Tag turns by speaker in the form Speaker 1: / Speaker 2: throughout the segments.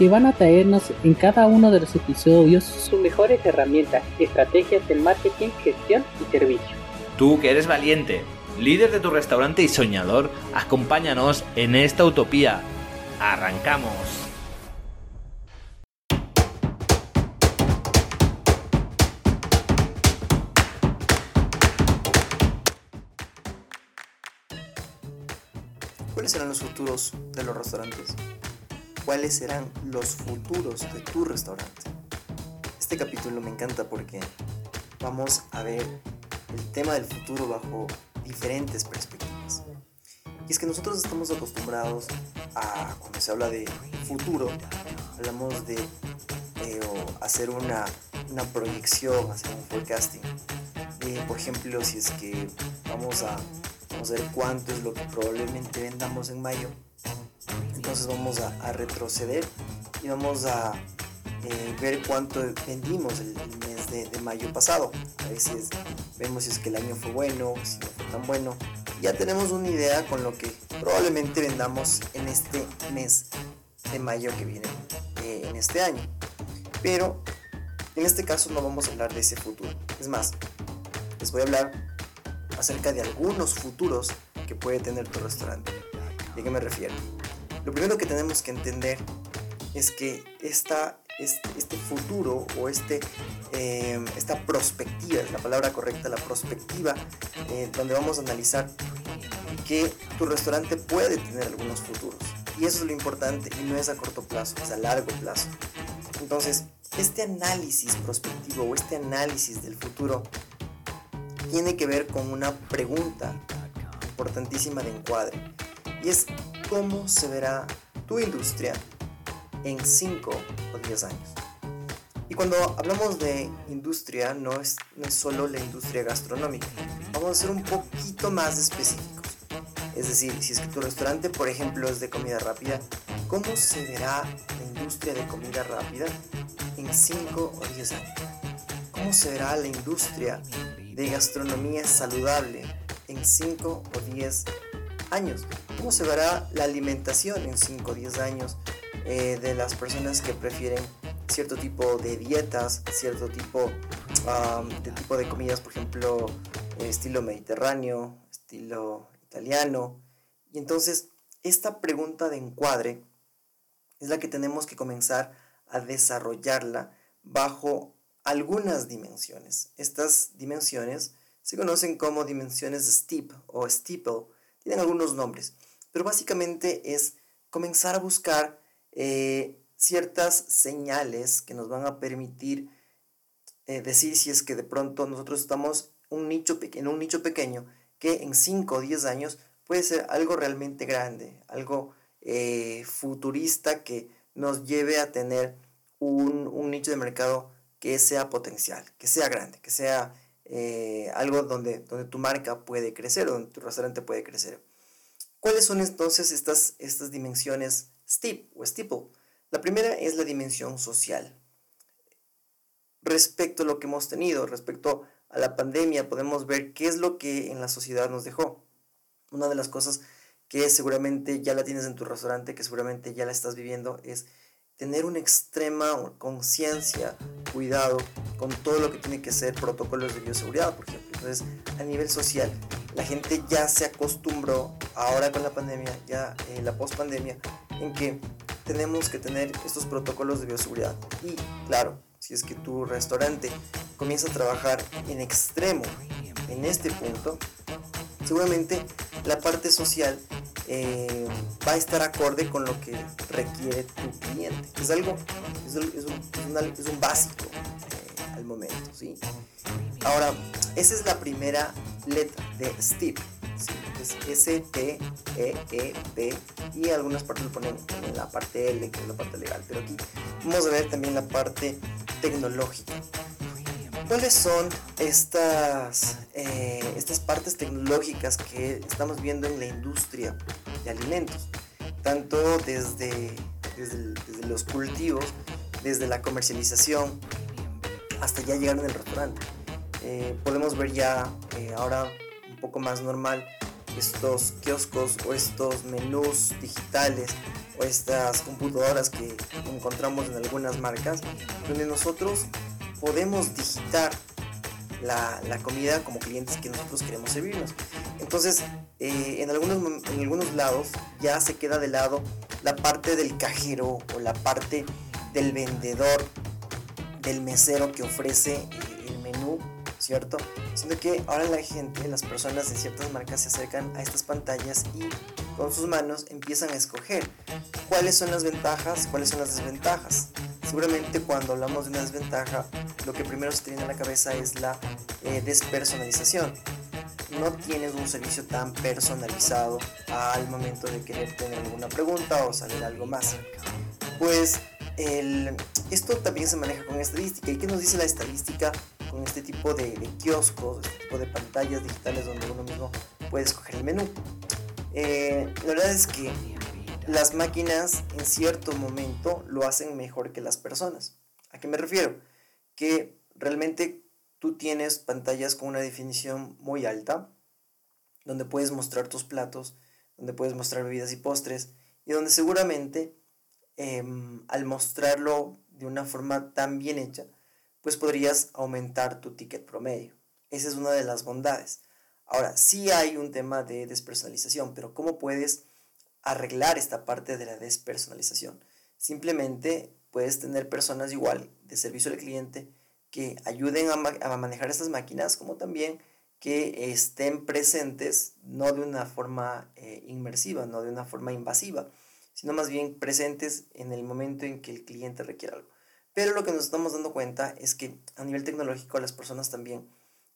Speaker 1: que van a traernos en cada uno de los episodios sus mejores herramientas, estrategias de marketing, gestión y servicio.
Speaker 2: Tú que eres valiente, líder de tu restaurante y soñador, acompáñanos en esta utopía. ¡Arrancamos!
Speaker 3: ¿Cuáles serán los futuros de los restaurantes? Cuáles serán los futuros de tu restaurante. Este capítulo me encanta porque vamos a ver el tema del futuro bajo diferentes perspectivas. Y es que nosotros estamos acostumbrados a, cuando se habla de futuro, hablamos de eh, hacer una, una, proyección, hacer un forecasting. Por ejemplo, si es que vamos a, vamos a cuánto es lo que probablemente vendamos en mayo, entonces vamos a, retroceder y vamos a eh, ver cuánto vendimos el, mes de, mayo pasado. A veces vemos si es que el año fue bueno, si no fue tan bueno. Ya tenemos una idea con lo que probablemente vendamos en este mes de mayo que viene eh, en este año. Pero en este caso no vamos a hablar de ese futuro. Es más, les voy a hablar acerca de algunos futuros que puede tener tu restaurante. ¿De qué me refiero? Lo primero que tenemos que entender es que esta, este, este futuro o este, em, esta perspectiva, es la palabra correcta, la perspectiva, eh, donde vamos a analizar que tu restaurante puede tener algunos futuros. Y eso es lo importante y no es a corto plazo, es a largo plazo. Entonces, este análisis prospectivo o este análisis del futuro tiene que ver con una pregunta importantísima de encuadre. Y es cómo se verá tu industria en 5 o 10 años. Y cuando hablamos de industria, no es, no es solo la industria gastronómica, vamos a ser un poquito más específicos. Es decir, si es que tu restaurante, por ejemplo, es de comida rápida, ¿cómo se verá la industria de comida rápida en 5 o 10 años? ¿Cómo se verá la industria de gastronomía saludable en 5 o 10 años? ¿Cómo se verá la alimentación en 5 o 10 años eh, de las personas que prefieren cierto tipo de dietas, cierto tipo, de tipo de comidas, por ejemplo, estilo mediterráneo, estilo italiano? Y entonces, esta pregunta de encuadre es la que tenemos que comenzar a desarrollarla bajo algunas dimensiones. Estas dimensiones se conocen como dimensiones de steep o steeple, tienen algunos nombres pero básicamente es comenzar a buscar eh, ciertas señales que nos van a permitir eh, decir si es que de pronto nosotros estamos un nicho en un nicho pequeño que en 5 o 10 años puede ser algo realmente grande, algo eh, futurista que nos lleve a tener un, un, nicho de mercado que sea potencial, que sea grande, que sea algo donde, donde tu marca puede crecer, donde tu restaurante puede crecer. ¿Cuáles son entonces estas, estas dimensiones STEEP o steeple? La primera es la dimensión social. Respecto a lo que hemos tenido, respecto a la pandemia, podemos ver qué es lo que en la sociedad nos dejó. Una de las cosas que seguramente ya la tienes en tu restaurante, que seguramente ya la estás viviendo, es tener una extrema conciencia, cuidado con todo lo que tiene que ser protocolos de bioseguridad, por ejemplo. Entonces, a nivel social, la gente ya se acostumbró ahora con la pandemia, ya en la post-pandemia, en que tenemos que tener estos protocolos de bioseguridad. Y claro, si es que tu restaurante comienza a trabajar en extremo en este punto, seguramente la parte social eh, va a estar acorde con lo que requiere tu cliente. Es algo, es, un, básico eh, al momento, ¿sí? Ahora, esa es la primera letra de Steve. Es S-T-E-E-P y algunas partes lo ponen en la parte L, que es la parte legal. Pero aquí vamos a ver también la parte tecnológica. ¿Cuáles son estas, eh, estas partes tecnológicas que estamos viendo en la industria de alimentos? Tanto desde, desde, los cultivos, desde la comercialización, hasta ya llegar en el restaurante. Eh, podemos ver ya eh, ahora un poco más normal estos kioscos o estos menús digitales o estas computadoras que encontramos en algunas marcas donde nosotros podemos digitar la, comida como clientes que nosotros queremos servirnos. Entonces, eh, en, algunos, en algunos lados ya se queda de lado la parte del cajero o la parte del vendedor, del mesero que ofrece eh, el menú, ¿cierto? Siendo que ahora la gente, las personas de ciertas marcas se acercan a estas pantallas y con sus manos empiezan a escoger cuáles son las ventajas, cuáles son las desventajas. Seguramente cuando hablamos de una desventaja, lo que primero se tiene en la cabeza es la eh, despersonalización. No tienes un servicio tan personalizado al momento de querer tener alguna pregunta o saber algo más. Pues esto también se maneja con estadística. ¿Y qué nos dice la estadística con este tipo de, kioscos, este tipo de pantallas digitales donde uno mismo puede escoger el menú? Eh, la verdad es que las máquinas en cierto momento lo hacen mejor que las personas. ¿A qué me refiero? Que realmente tú tienes pantallas con una definición muy alta, donde puedes mostrar tus platos, donde puedes mostrar bebidas y postres, y donde seguramente em, al mostrarlo de una forma tan bien hecha, pues podrías aumentar tu ticket promedio. Esa es una de las bondades. Ahora, sí hay un tema de despersonalización, pero ¿cómo puedes arreglar esta parte de la despersonalización. Simplemente puedes tener personas igual de servicio al cliente que ayuden a, manejar estas máquinas como también que estén presentes no de una forma eh, inmersiva, no de una forma invasiva, sino más bien presentes en el momento en que el cliente requiere algo. Pero lo que nos estamos dando cuenta es que a nivel tecnológico las personas también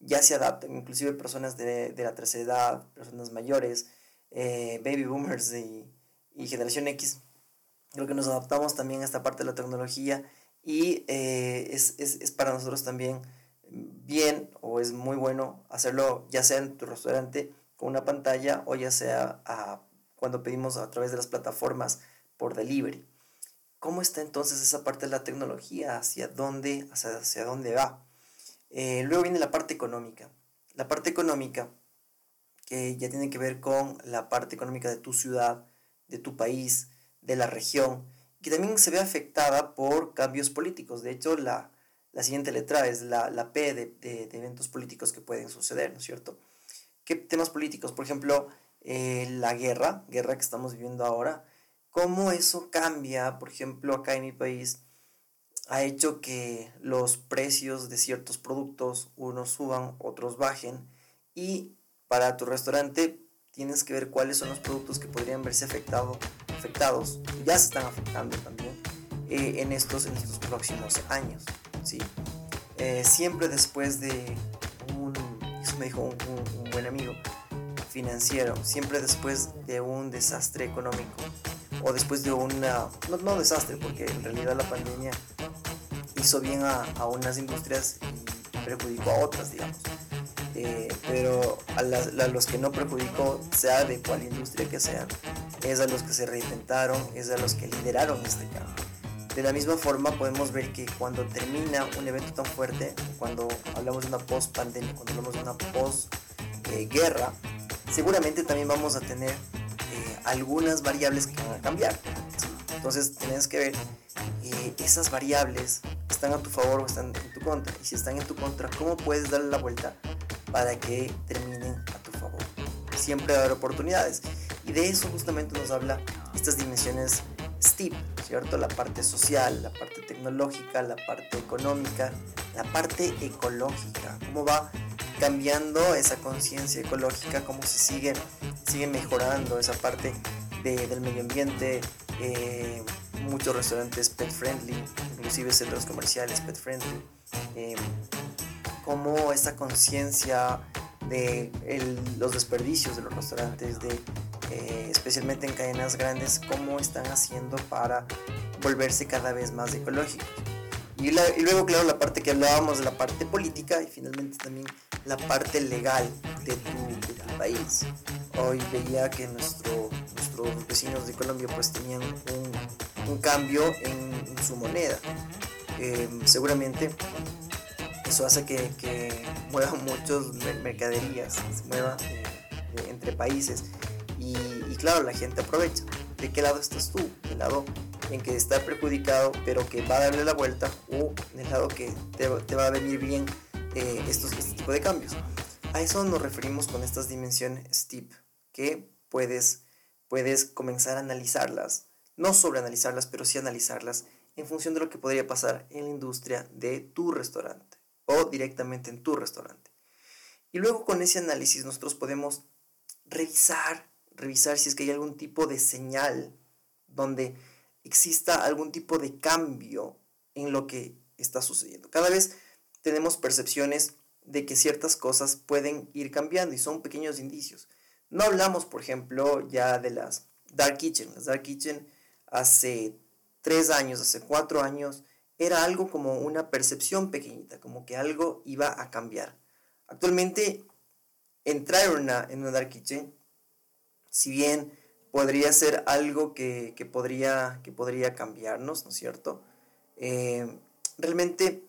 Speaker 3: ya se adaptan, inclusive personas de, de la tercera edad, personas mayores, eh, baby boomers y, generación X, creo que nos adaptamos también a esta parte de la tecnología y eh, es, para nosotros también bien o es muy bueno hacerlo ya sea en tu restaurante con una pantalla o ya sea cuando pedimos a través de las plataformas por delivery. ¿Cómo está entonces esa parte de la tecnología? ¿Hacia dónde, hacia, dónde va? Eh, luego viene la parte económica. La parte económica que ya tiene que ver con la parte económica de tu ciudad, de tu país, de la región, que también se ve afectada por cambios políticos. De hecho, la, siguiente letra es la, la P de, eventos políticos que pueden suceder, ¿no es cierto? ¿Qué temas políticos? Por ejemplo, eh, la guerra, guerra que estamos viviendo ahora, cómo eso cambia, por ejemplo, acá en mi país, ha hecho que los precios de ciertos productos, unos suban, otros bajen, y para tu restaurante tienes que ver cuáles son los productos que podrían verse afectado, afectados, ya se están afectando también eh, en, estos, en estos próximos años. ¿sí? Eh, siempre después de un, eso me dijo un, buen amigo financiero, siempre después de un desastre económico o después de una, no, desastre, porque en realidad la pandemia hizo bien a, a unas industrias y perjudicó a otras, digamos. Eh, pero a, los que no perjudicó, sea de cual industria que sea, es a los que se reinventaron, es a los que lideraron este cambio. De la misma forma podemos ver que cuando termina un evento tan fuerte, cuando hablamos de una post-pandemia, cuando hablamos de una post-guerra, seguramente también vamos a tener eh, algunas variables que van a cambiar. Entonces tienes que ver eh, esas variables están a tu favor o están en tu contra. Y si están en tu contra, ¿cómo puedes darle la vuelta para que terminen a tu favor. Siempre va a haber oportunidades. Y de eso justamente nos habla estas dimensiones STEEP, ¿cierto? La parte social, la parte tecnológica, la parte económica, la parte ecológica. Cómo va cambiando esa conciencia ecológica, cómo se sigue, sigue mejorando esa parte del medio ambiente. Eh, muchos restaurantes pet friendly, inclusive centros comerciales pet friendly. Eh, cómo esta conciencia de los desperdicios de los restaurantes, de, eh, especialmente en cadenas grandes, cómo están haciendo para volverse cada vez más ecológicos. Y, luego, claro, la parte que hablábamos de la parte política y finalmente también la parte legal de tu, país. Hoy veía que nuestro, nuestros vecinos de Colombia pues tenían un, cambio en, su moneda. Em, seguramente eso hace que, que muevan muchas mercaderías, se mueva eh, entre países y, y, claro, la gente aprovecha. ¿De qué lado estás tú? ¿De lado en que está perjudicado pero que va a darle la vuelta o en el lado que te, va a venir bien eh, estos, este tipo de cambios. A eso nos referimos con estas dimensiones STEEP, que puedes, puedes comenzar a analizarlas, no sobreanalizarlas, pero sí analizarlas en función de lo que podría pasar en la industria de tu restaurante directamente en tu restaurante. Y luego con ese análisis nosotros podemos revisar, revisar si es que hay algún tipo de señal donde exista algún tipo de cambio en lo que está sucediendo. Cada vez tenemos percepciones de que ciertas cosas pueden ir cambiando y son pequeños indicios. No hablamos, por ejemplo, ya de las Dark Kitchen. Las Dark Kitchen hace tres años, hace cuatro años, era algo como una percepción pequeñita, como que algo iba a cambiar. Actualmente, entrar en una, en una Dark Kitchen, si bien podría ser algo que, podría, que podría cambiarnos, ¿no es cierto? Eh, realmente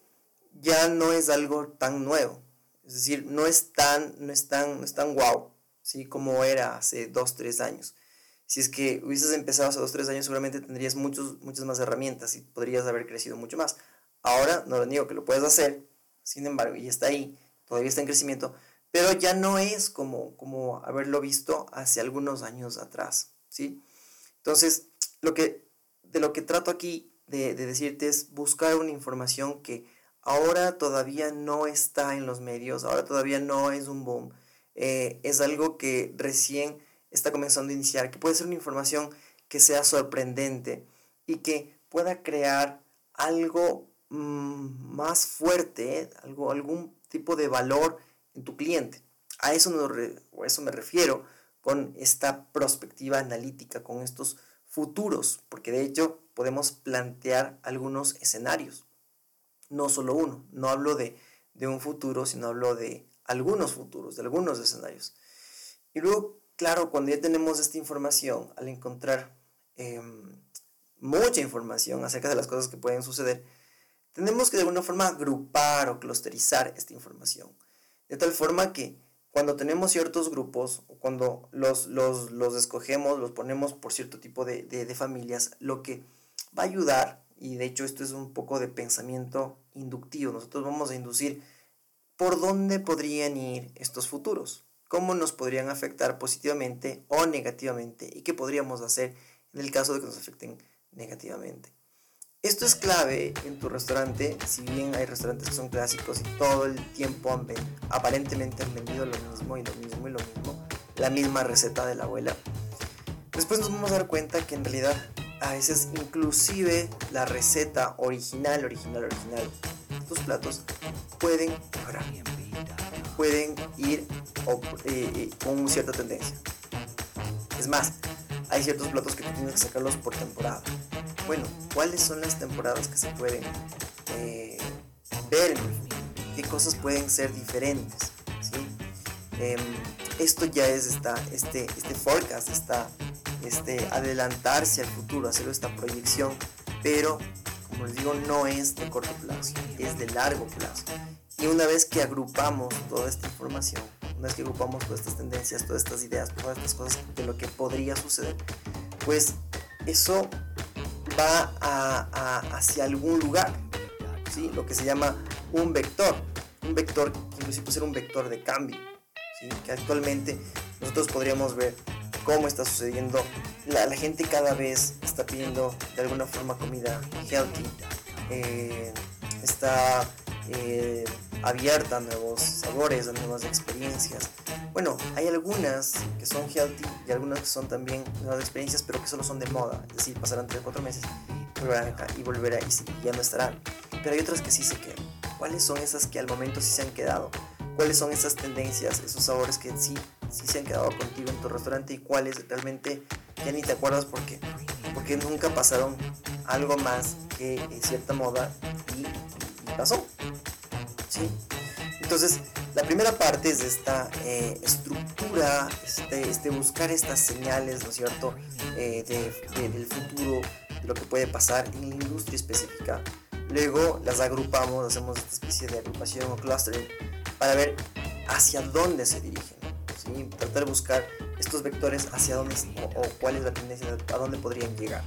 Speaker 3: ya no es algo tan nuevo, es decir, no es tan, no es tan, no es tan wow, ¿sí? Como era hace dos, tres años. Si es que hubieses empezado hace dos, tres años, seguramente tendrías muchos, muchas más herramientas y podrías haber crecido mucho más. Ahora, no lo niego que lo puedes hacer, sin embargo, y está ahí, todavía está en crecimiento, pero ya no es como, como haberlo visto hace algunos años atrás. ¿sí? Entonces, lo que, de lo que trato aquí de, decirte es buscar una información que ahora todavía no está en los medios, ahora todavía no es un boom, eh, es algo que recién está comenzando a iniciar, que puede ser una información que sea sorprendente y que pueda crear algo mm, más fuerte, algo, algún tipo de valor en tu cliente. A eso, no, a eso me refiero con esta perspectiva analítica, con estos futuros, porque de hecho podemos plantear algunos escenarios, no solo uno, no hablo de, un futuro, sino hablo de algunos futuros, de algunos escenarios. Y luego, claro, cuando ya tenemos esta información, al encontrar em, mucha información acerca de las cosas que pueden suceder, tenemos que de alguna forma agrupar o clusterizar esta información, de tal forma que cuando tenemos ciertos grupos, o cuando los, los, escogemos, los ponemos por cierto tipo de, de, familias, lo que va a ayudar, y de hecho esto es un poco de pensamiento inductivo, nosotros vamos a inducir por dónde podrían ir estos futuros, cómo nos podrían afectar positivamente o negativamente y qué podríamos hacer en el caso de que nos afecten negativamente. Esto es clave en tu restaurante, si bien hay restaurantes que son clásicos y todo el tiempo han aparentemente han vendido lo mismo y lo mismo y lo mismo, la misma receta de la abuela. Después nos vamos a dar cuenta que en realidad a veces inclusive la receta original, original, original de tus platos pueden mejorar, pueden ir eh, eh, con cierta tendencia. Es más, hay ciertos platos que tienes que sacarlos por temporada bueno, cuáles son las temporadas que se pueden eh, ver, qué cosas pueden ser diferentes. Em, esto ya es esta, este, este forecast, esta, este adelantarse al futuro, hacer esta proyección, pero como les digo, no es de corto plazo, es de largo plazo. Y una vez que agrupamos toda esta información, una vez que agrupamos todas estas tendencias, todas estas ideas, todas estas cosas de lo que podría suceder, pues eso va a, hacia algún lugar, ¿sí? lo que se llama un vector, un vector que inclusive puede ser un vector de cambio, ¿sí? que actualmente nosotros podríamos ver cómo está sucediendo, la, gente cada vez está pidiendo de alguna forma comida healthy, eh, está eh, abierta a nuevos sabores, a nuevas experiencias. Bueno, hay algunas que son healthy y algunas que son también nuevas experiencias, pero que solo son de moda, es decir, pasarán 3 o 4 meses y volverán acá y y, ya no estarán. Pero hay otras que sí se quedan. ¿Cuáles son esas que al momento sí se han quedado? ¿Cuáles son esas tendencias, esos sabores que sí, sí se han quedado contigo en tu restaurante y cuáles realmente ya ni te acuerdas por qué? Porque nunca pasaron algo más que cierta moda y pasó. ¿Sí? Entonces, la primera parte es esta eh, estructura, este, este, buscar estas señales, ¿no es cierto?, eh, del futuro, de lo que puede pasar en la industria específica. Luego las agrupamos, hacemos esta especie de agrupación o clustering para ver hacia dónde se dirigen. ¿sí? Tratar de buscar estos vectores hacia dónde o, o cuál es la tendencia, a dónde podrían llegar.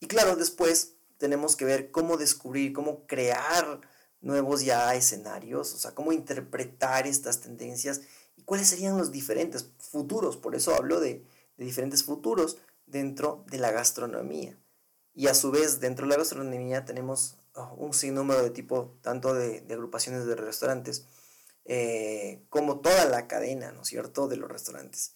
Speaker 3: Y claro, después tenemos que ver cómo descubrir, cómo crear nuevos ya escenarios, o sea, cómo interpretar estas tendencias y cuáles serían los diferentes futuros. Por eso hablo de, diferentes futuros dentro de la gastronomía. Y a su vez, dentro de la gastronomía tenemos oh, un sinnúmero de tipo, tanto de, agrupaciones de restaurantes, eh, como toda la cadena, ¿no es cierto?, de los restaurantes.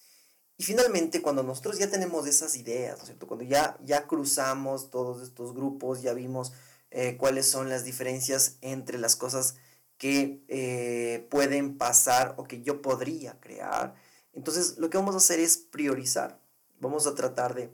Speaker 3: Y finalmente, cuando nosotros ya tenemos esas ideas, ¿no es cierto? Cuando ya, ya cruzamos todos estos grupos, ya vimos eh, cuáles son las diferencias entre las cosas que eh, pueden pasar o que yo podría crear. Entonces, lo que vamos a hacer es priorizar. Vamos a tratar de,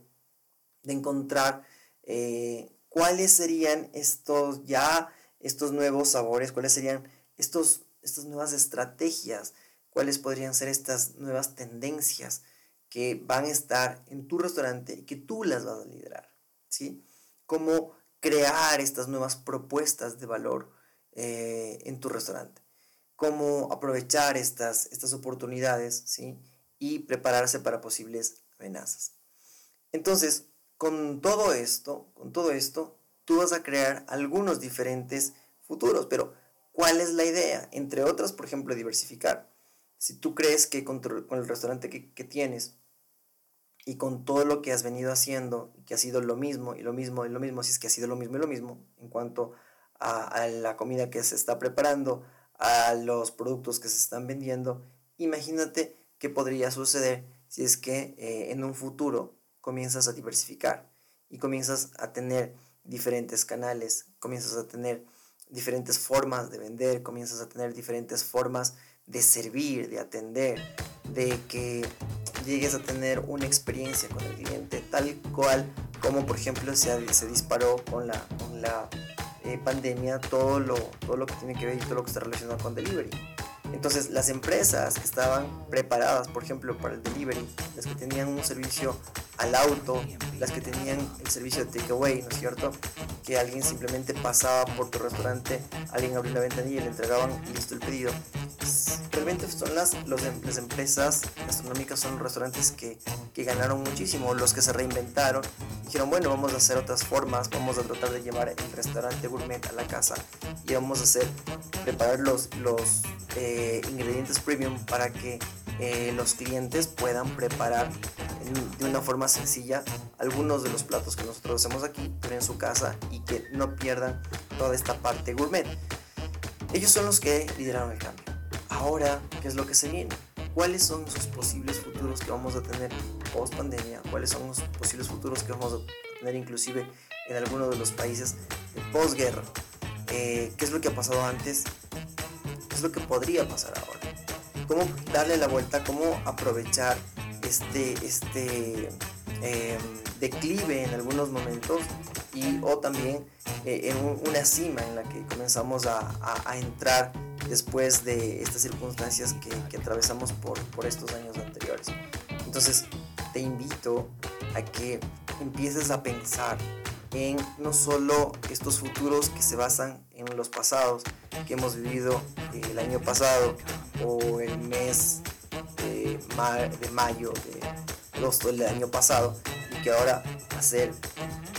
Speaker 3: encontrar eh, cuáles serían estos ya, estos nuevos sabores, cuáles serían estos, estas nuevas estrategias, cuáles podrían ser estas nuevas tendencias que van a estar en tu restaurante y que tú las vas a liderar, ¿sí? Cómo crear estas nuevas propuestas de valor eh, en tu restaurante, cómo aprovechar estas, estas oportunidades, ¿sí? Y prepararse para posibles amenazas. Entonces, con todo esto, con todo esto, tú vas a crear algunos diferentes futuros, pero ¿cuál es la idea? Entre otras, por ejemplo, diversificar. Si tú crees que con, el restaurante que, que tienes y con todo lo que has venido haciendo, que ha sido lo mismo y lo mismo y lo mismo, si es que ha sido lo mismo y lo mismo en cuanto a, la comida que se está preparando, a los productos que se están vendiendo, imagínate qué podría suceder si es que eh, en un futuro comienzas a diversificar y comienzas a tener diferentes canales, comienzas a tener diferentes formas de vender, comienzas a tener diferentes formas de servir, de atender, de que llegues a tener una experiencia con el cliente tal cual como por ejemplo se, se disparó con la, con la eh, pandemia todo lo, todo lo que tiene que ver y todo lo que está relacionado con delivery. Entonces las empresas que estaban preparadas, por ejemplo, para el delivery, las que tenían un servicio al auto, las que tenían el servicio de takeaway, ¿no es cierto? Que alguien simplemente pasaba por tu restaurante, alguien abrió la ventanilla y le entregaban listo el pedido realmente son las, em, las empresas gastronómicas, son los restaurantes que, que, ganaron muchísimo, los que se reinventaron, dijeron, bueno, vamos a hacer otras formas, vamos a tratar de llevar el restaurante gourmet a la casa y vamos a hacer, preparar los, los eh, ingredientes premium para que eh, los clientes puedan preparar de una forma sencilla algunos de los platos que nosotros hacemos aquí, pero en su casa y que no pierdan toda esta parte gourmet. Ellos son los que lideraron el cambio. Ahora, ¿qué es lo que se viene? ¿Cuáles son esos posibles futuros que vamos a tener post pandemia? ¿Cuáles son los posibles futuros que vamos a tener inclusive en algunos de los países de posguerra? Eh, ¿Qué es lo que ha pasado antes? ¿Qué es lo que podría pasar ahora? ¿Cómo darle la vuelta? ¿Cómo aprovechar este, este em, declive en algunos momentos y o también eh, en una cima en la que comenzamos a, a entrar después de estas circunstancias que, que atravesamos por, por estos años anteriores. Entonces te invito a que empieces a pensar en no solo estos futuros que se basan en los pasados que hemos vivido el año pasado o el mes de, de mayo, de agosto del año pasado y que ahora hacer,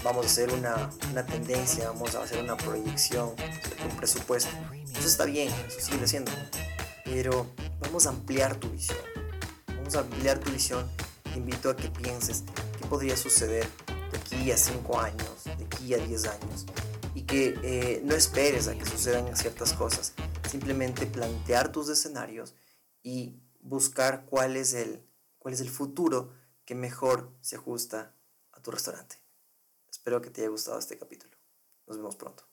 Speaker 3: vamos a hacer una, una tendencia, vamos a hacer una proyección, un presupuesto eso está bien, eso sigue siendo. Pero vamos a ampliar tu visión. Vamos a ampliar tu visión. Te invito a que pienses qué podría suceder de aquí a 5 años, de aquí a 10 años. Y que eh, no esperes a que sucedan ciertas cosas. Simplemente plantear tus escenarios y buscar cuál es el, cuál es el futuro que mejor se ajusta a tu restaurante. Espero que te haya gustado este capítulo. Nos vemos pronto.